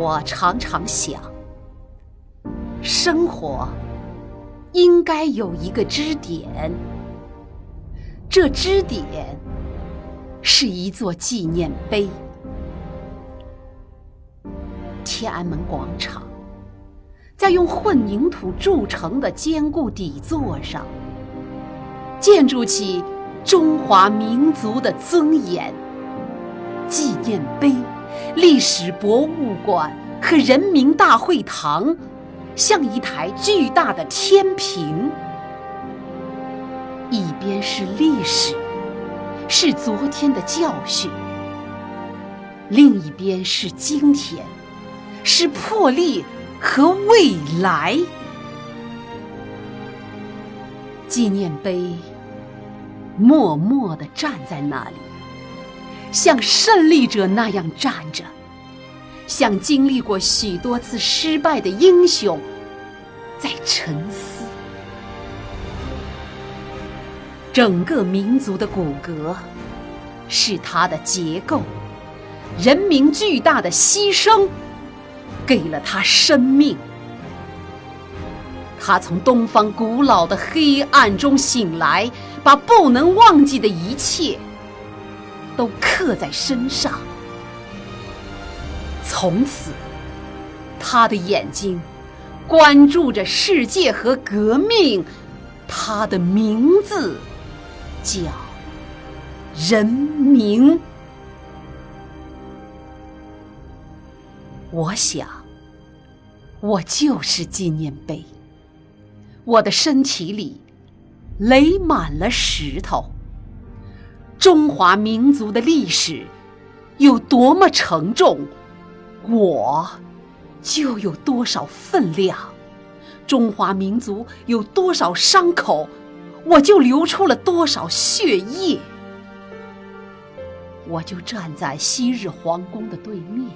我常常想，生活应该有一个支点，这支点是一座纪念碑。天安门广场，在用混凝土铸成的坚固底座上，建筑起中华民族的尊严。纪念碑、历史博物馆和人民大会堂，像一台巨大的天平，一边是历史，是昨天的教训；另一边是今天。是魄力和未来。纪念碑默默地站在那里，像胜利者那样站着，像经历过许多次失败的英雄在沉思。整个民族的骨骼是它的结构，人民巨大的牺牲。给了他生命，他从东方古老的黑暗中醒来，把不能忘记的一切都刻在身上。从此，他的眼睛关注着世界和革命。他的名字叫人民。我想，我就是纪念碑。我的身体里垒满了石头。中华民族的历史有多么沉重，我就有多少分量；中华民族有多少伤口，我就流出了多少血液。我就站在昔日皇宫的对面。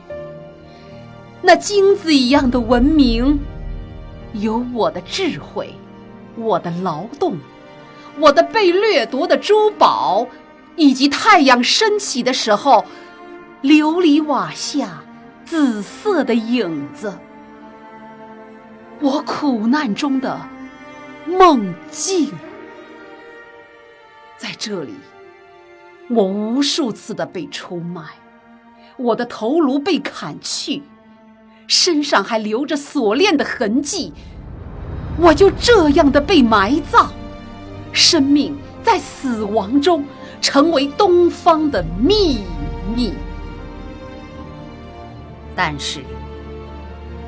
那金子一样的文明，有我的智慧，我的劳动，我的被掠夺的珠宝，以及太阳升起的时候，琉璃瓦下紫色的影子。我苦难中的梦境，在这里，我无数次的被出卖，我的头颅被砍去。身上还留着锁链的痕迹，我就这样的被埋葬，生命在死亡中成为东方的秘密。但是，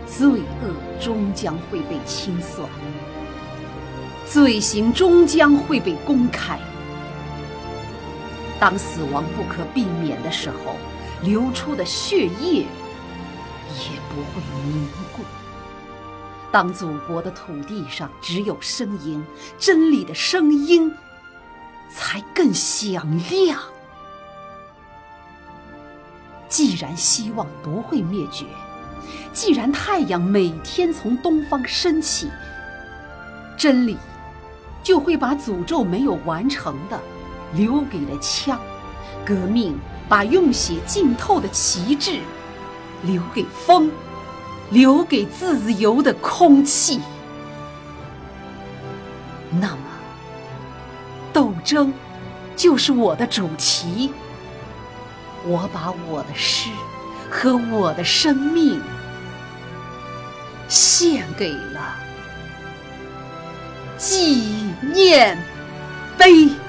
罪恶终将会被清算，罪行终将会被公开。当死亡不可避免的时候，流出的血液。也不会凝固。当祖国的土地上只有声音，真理的声音才更响亮。既然希望不会灭绝，既然太阳每天从东方升起，真理就会把诅咒没有完成的留给了枪，革命把用血浸透的旗帜。留给风，留给自由的空气。那么，争就是我的主题。我把我的诗和我的生命献给了纪念碑。